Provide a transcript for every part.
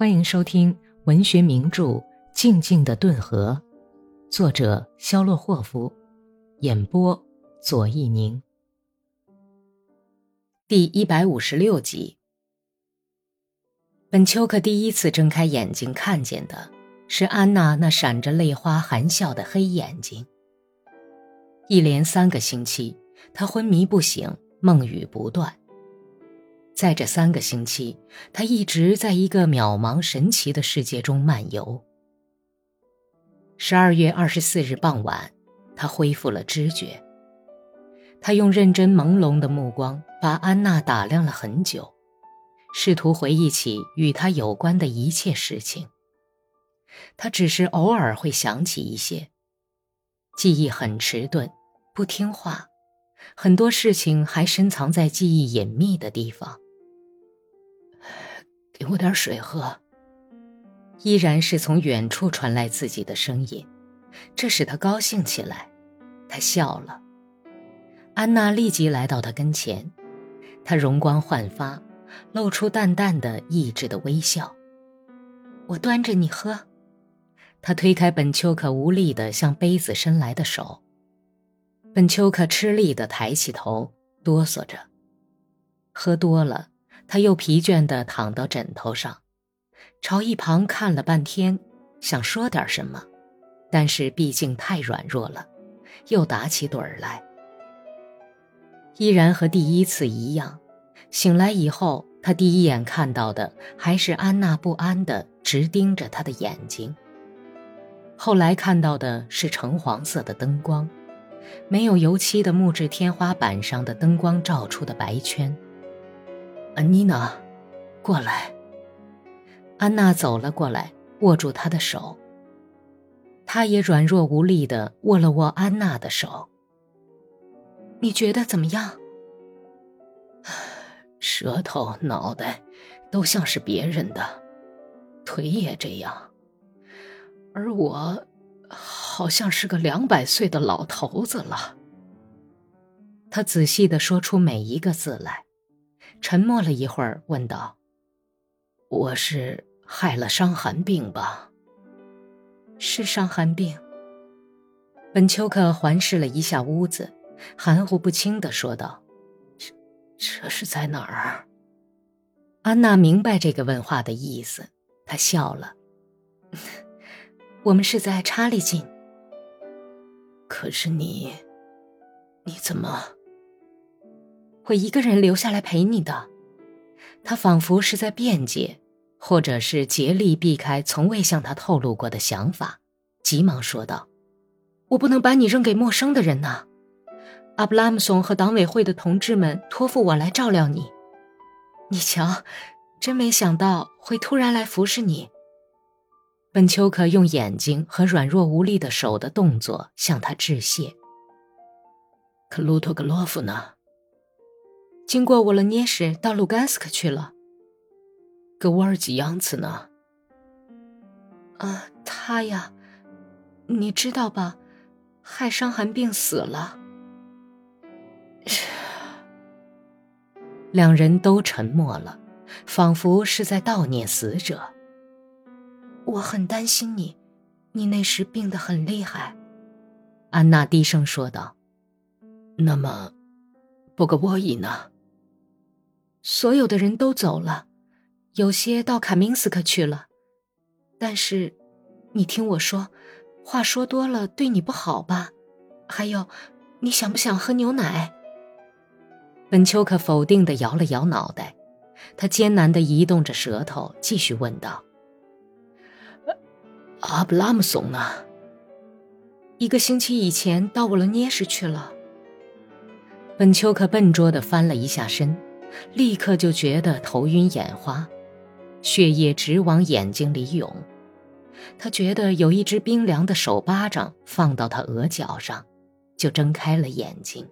欢迎收听文学名著《静静的顿河》，作者肖洛霍夫，演播左一宁。第一百五十六集。本丘克第一次睁开眼睛，看见的是安娜那闪着泪花含笑的黑眼睛。一连三个星期，他昏迷不醒，梦语不断。在这三个星期，他一直在一个渺茫神奇的世界中漫游。十二月二十四日傍晚，他恢复了知觉。他用认真朦胧的目光把安娜打量了很久，试图回忆起与他有关的一切事情。他只是偶尔会想起一些，记忆很迟钝，不听话，很多事情还深藏在记忆隐秘的地方。给我点水喝。依然是从远处传来自己的声音，这使他高兴起来。他笑了。安娜立即来到他跟前，她容光焕发，露出淡淡的抑制的微笑。我端着你喝。他推开本丘克无力的向杯子伸来的手。本丘克吃力的抬起头，哆嗦着。喝多了。他又疲倦地躺到枕头上，朝一旁看了半天，想说点什么，但是毕竟太软弱了，又打起盹儿来。依然和第一次一样，醒来以后，他第一眼看到的还是安娜不安地直盯着他的眼睛。后来看到的是橙黄色的灯光，没有油漆的木质天花板上的灯光照出的白圈。安妮娜，过来。安娜走了过来，握住他的手。他也软弱无力的握了握安娜的手。你觉得怎么样？舌头、脑袋，都像是别人的，腿也这样，而我，好像是个两百岁的老头子了。他仔细的说出每一个字来。沉默了一会儿，问道：“我是害了伤寒病吧？”“是伤寒病。”本丘克环视了一下屋子，含糊不清的说道：“这这是在哪儿？”安娜明白这个问话的意思，她笑了：“ 我们是在查理郡。”“可是你，你怎么？”会一个人留下来陪你的，他仿佛是在辩解，或者是竭力避开从未向他透露过的想法，急忙说道：“我不能把你扔给陌生的人呐！阿布拉姆松和党委会的同志们托付我来照料你。你瞧，真没想到会突然来服侍你。”本丘克用眼睛和软弱无力的手的动作向他致谢。克鲁托格洛夫呢？经过沃罗涅什到卢甘斯克去了。格沃尔吉扬茨呢？啊，他呀，你知道吧？害伤寒病死了。两人都沉默了，仿佛是在悼念死者。我很担心你，你那时病得很厉害。安娜低声说道。那么，布格沃伊呢？所有的人都走了，有些到卡明斯克去了。但是，你听我说，话说多了对你不好吧？还有，你想不想喝牛奶？本丘克否定的摇了摇脑袋，他艰难的移动着舌头，继续问道：“阿布拉姆松呢？一个星期以前到沃罗涅什去了。”本丘克笨拙的翻了一下身。立刻就觉得头晕眼花，血液直往眼睛里涌。他觉得有一只冰凉的手巴掌放到他额角上，就睁开了眼睛。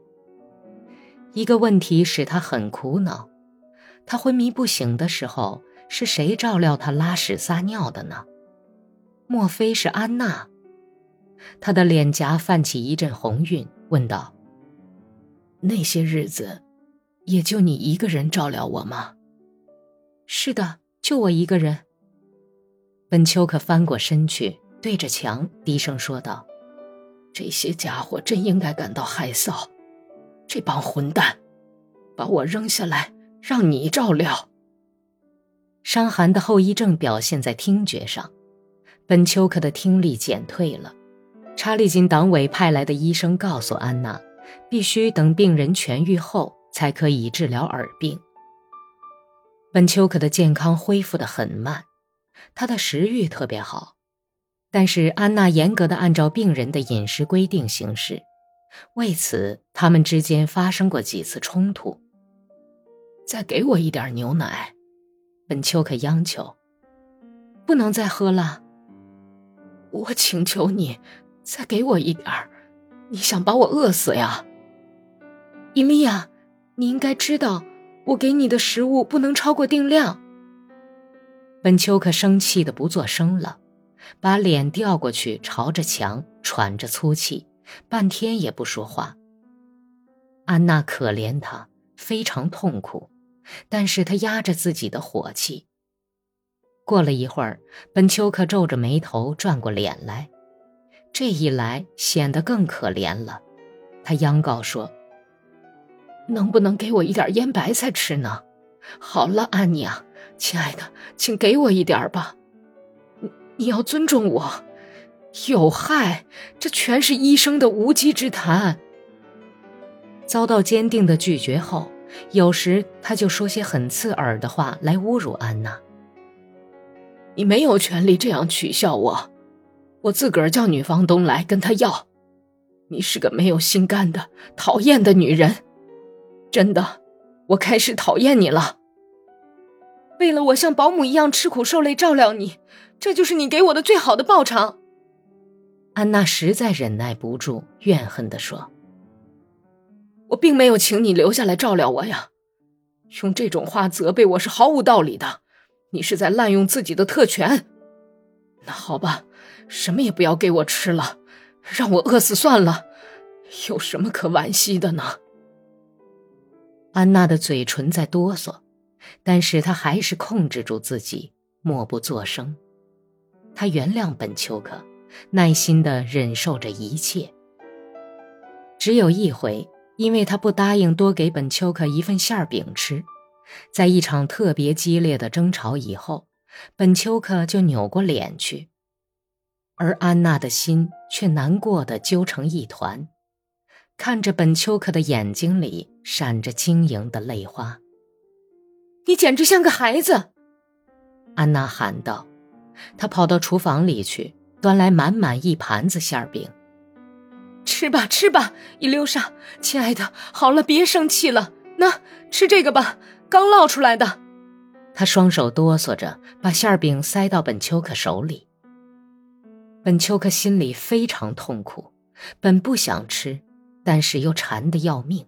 一个问题使他很苦恼：他昏迷不醒的时候，是谁照料他拉屎撒尿的呢？莫非是安娜？他的脸颊泛起一阵红晕，问道：“那些日子？”也就你一个人照料我吗？是的，就我一个人。本丘克翻过身去，对着墙低声说道：“这些家伙真应该感到害臊，这帮混蛋，把我扔下来让你照料。”伤寒的后遗症表现在听觉上，本丘克的听力减退了。查理金党委派来的医生告诉安娜，必须等病人痊愈后才可以治疗耳病。本丘克的健康恢复得很慢。他的食欲特别好，但是安娜严格的按照病人的饮食规定行事，为此他们之间发生过几次冲突。再给我一点牛奶，本丘克央求。不能再喝了，我请求你，再给我一点儿。你想把我饿死呀，伊利亚？你应该知道，我给你的食物不能超过定量。本丘克生气的不作声了，把脸调过去，朝着墙，喘着粗气，半天也不说话。安娜可怜他，非常痛苦，但是他压着自己的火气。过了一会儿，本丘克皱着眉头转过脸来，这一来显得更可怜了。他央告说：“能不能给我一点腌白菜吃呢？”好了，安妮啊。亲爱的，请给我一点吧，你你要尊重我。有害，这全是医生的无稽之谈。遭到坚定的拒绝后，有时他就说些很刺耳的话来侮辱安娜。你没有权利这样取笑我，我自个儿叫女房东来跟他要。你是个没有心肝的讨厌的女人，真的，我开始讨厌你了。为了我像保姆一样吃苦受累照料你，这就是你给我的最好的报偿。安娜实在忍耐不住，怨恨地说：“我并没有请你留下来照料我呀，用这种话责备我是毫无道理的。你是在滥用自己的特权。那好吧，什么也不要给我吃了，让我饿死算了。有什么可惋惜的呢？”安娜的嘴唇在哆嗦。但是她还是控制住自己，默不作声。她原谅本丘克，耐心地忍受着一切。只有一回，因为他不答应多给本丘克一份馅饼吃，在一场特别激烈的争吵以后，本丘克就扭过脸去，而安娜的心却难过的揪成一团，看着本丘克的眼睛里闪着晶莹的泪花。你简直像个孩子，安娜喊道。她跑到厨房里去，端来满满一盘子馅饼。吃吧，吃吧，伊留莎，亲爱的，好了，别生气了。那吃这个吧，刚烙出来的。他双手哆嗦着，把馅饼塞到本丘克手里。本丘克心里非常痛苦，本不想吃，但是又馋得要命。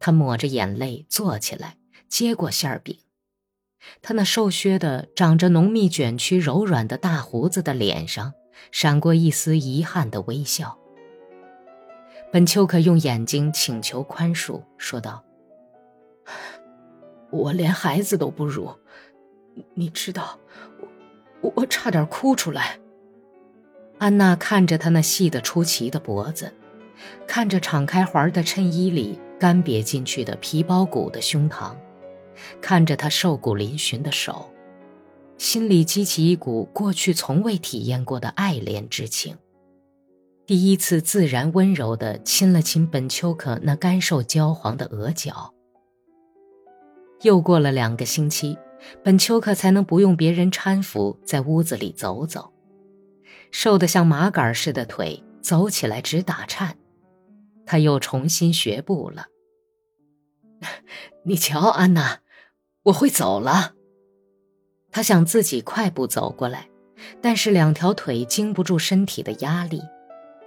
他抹着眼泪坐起来。接过馅饼，他那瘦削的、长着浓密卷曲、柔软的大胡子的脸上闪过一丝遗憾的微笑。本丘克用眼睛请求宽恕，说道：“我连孩子都不如，你知道，我我差点哭出来。”安娜看着他那细得出奇的脖子，看着敞开怀的衬衣里干瘪进去的皮包骨的胸膛。看着他瘦骨嶙峋的手，心里激起一股过去从未体验过的爱怜之情。第一次自然温柔地亲了亲本丘克那干瘦焦黄的额角。又过了两个星期，本丘克才能不用别人搀扶在屋子里走走，瘦得像麻杆似的腿走起来直打颤。他又重新学步了。你瞧，安娜。我会走了。他想自己快步走过来，但是两条腿经不住身体的压力，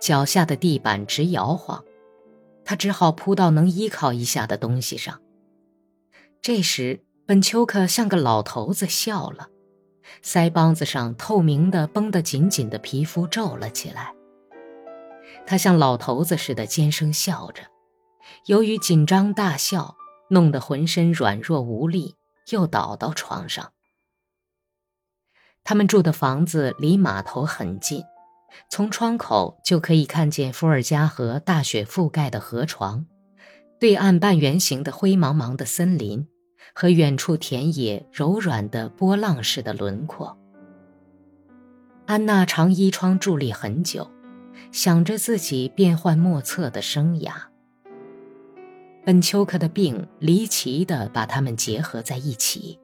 脚下的地板直摇晃，他只好扑到能依靠一下的东西上。这时，本丘克像个老头子笑了，腮帮子上透明的绷得紧紧的皮肤皱了起来。他像老头子似的尖声笑着，由于紧张大笑，弄得浑身软弱无力。又倒到床上。他们住的房子离码头很近，从窗口就可以看见伏尔加河大雪覆盖的河床，对岸半圆形的灰茫茫的森林，和远处田野柔软的波浪式的轮廓。安娜长依窗伫立很久，想着自己变幻莫测的生涯。本丘克的病离奇地把他们结合在一起。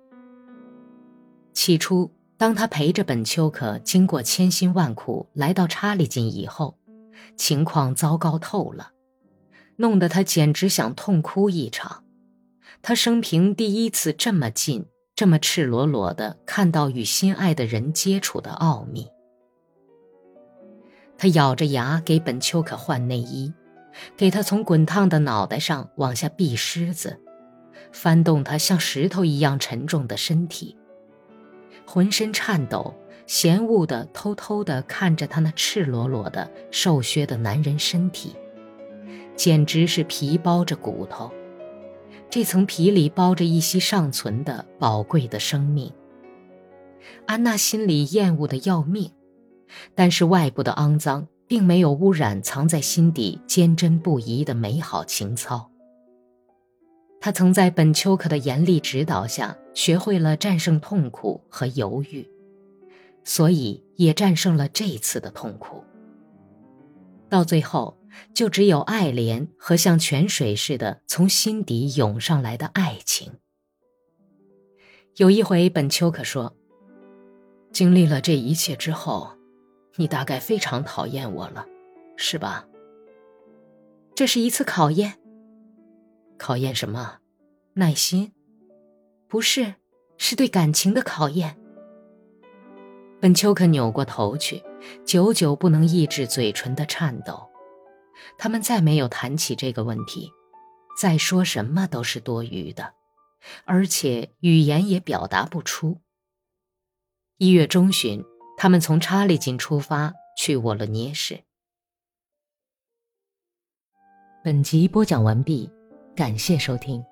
起初。当他陪着本丘克经过千辛万苦来到查理金以后，情况糟糕透了，弄得他简直想痛哭一场。他生平第一次这么近、这么赤裸裸地看到与心爱的人接触的奥秘。他咬着牙给本丘克换内衣，给他从滚烫的脑袋上往下避虱子，翻动他像石头一样沉重的身体。浑身颤抖，嫌恶的偷偷的看着他那赤裸裸的瘦削的男人身体，简直是皮包着骨头，这层皮里包着一息尚存的宝贵的生命。安娜心里厌恶的要命，但是外部的肮脏并没有污染藏在心底坚贞不移的美好情操。他曾在本丘克的严厉指导下。学会了战胜痛苦和犹豫，所以也战胜了这次的痛苦。到最后，就只有爱怜和像泉水似的从心底涌上来的爱情。有一回，本丘克说：“经历了这一切之后，你大概非常讨厌我了，是吧？”这是一次考验。考验什么？耐心。不是，是对感情的考验。本丘克扭过头去，久久不能抑制嘴唇的颤抖。他们再没有谈起这个问题，再说什么都是多余的，而且语言也表达不出。一月中旬，他们从查理井出发去沃罗涅市。本集播讲完毕，感谢收听。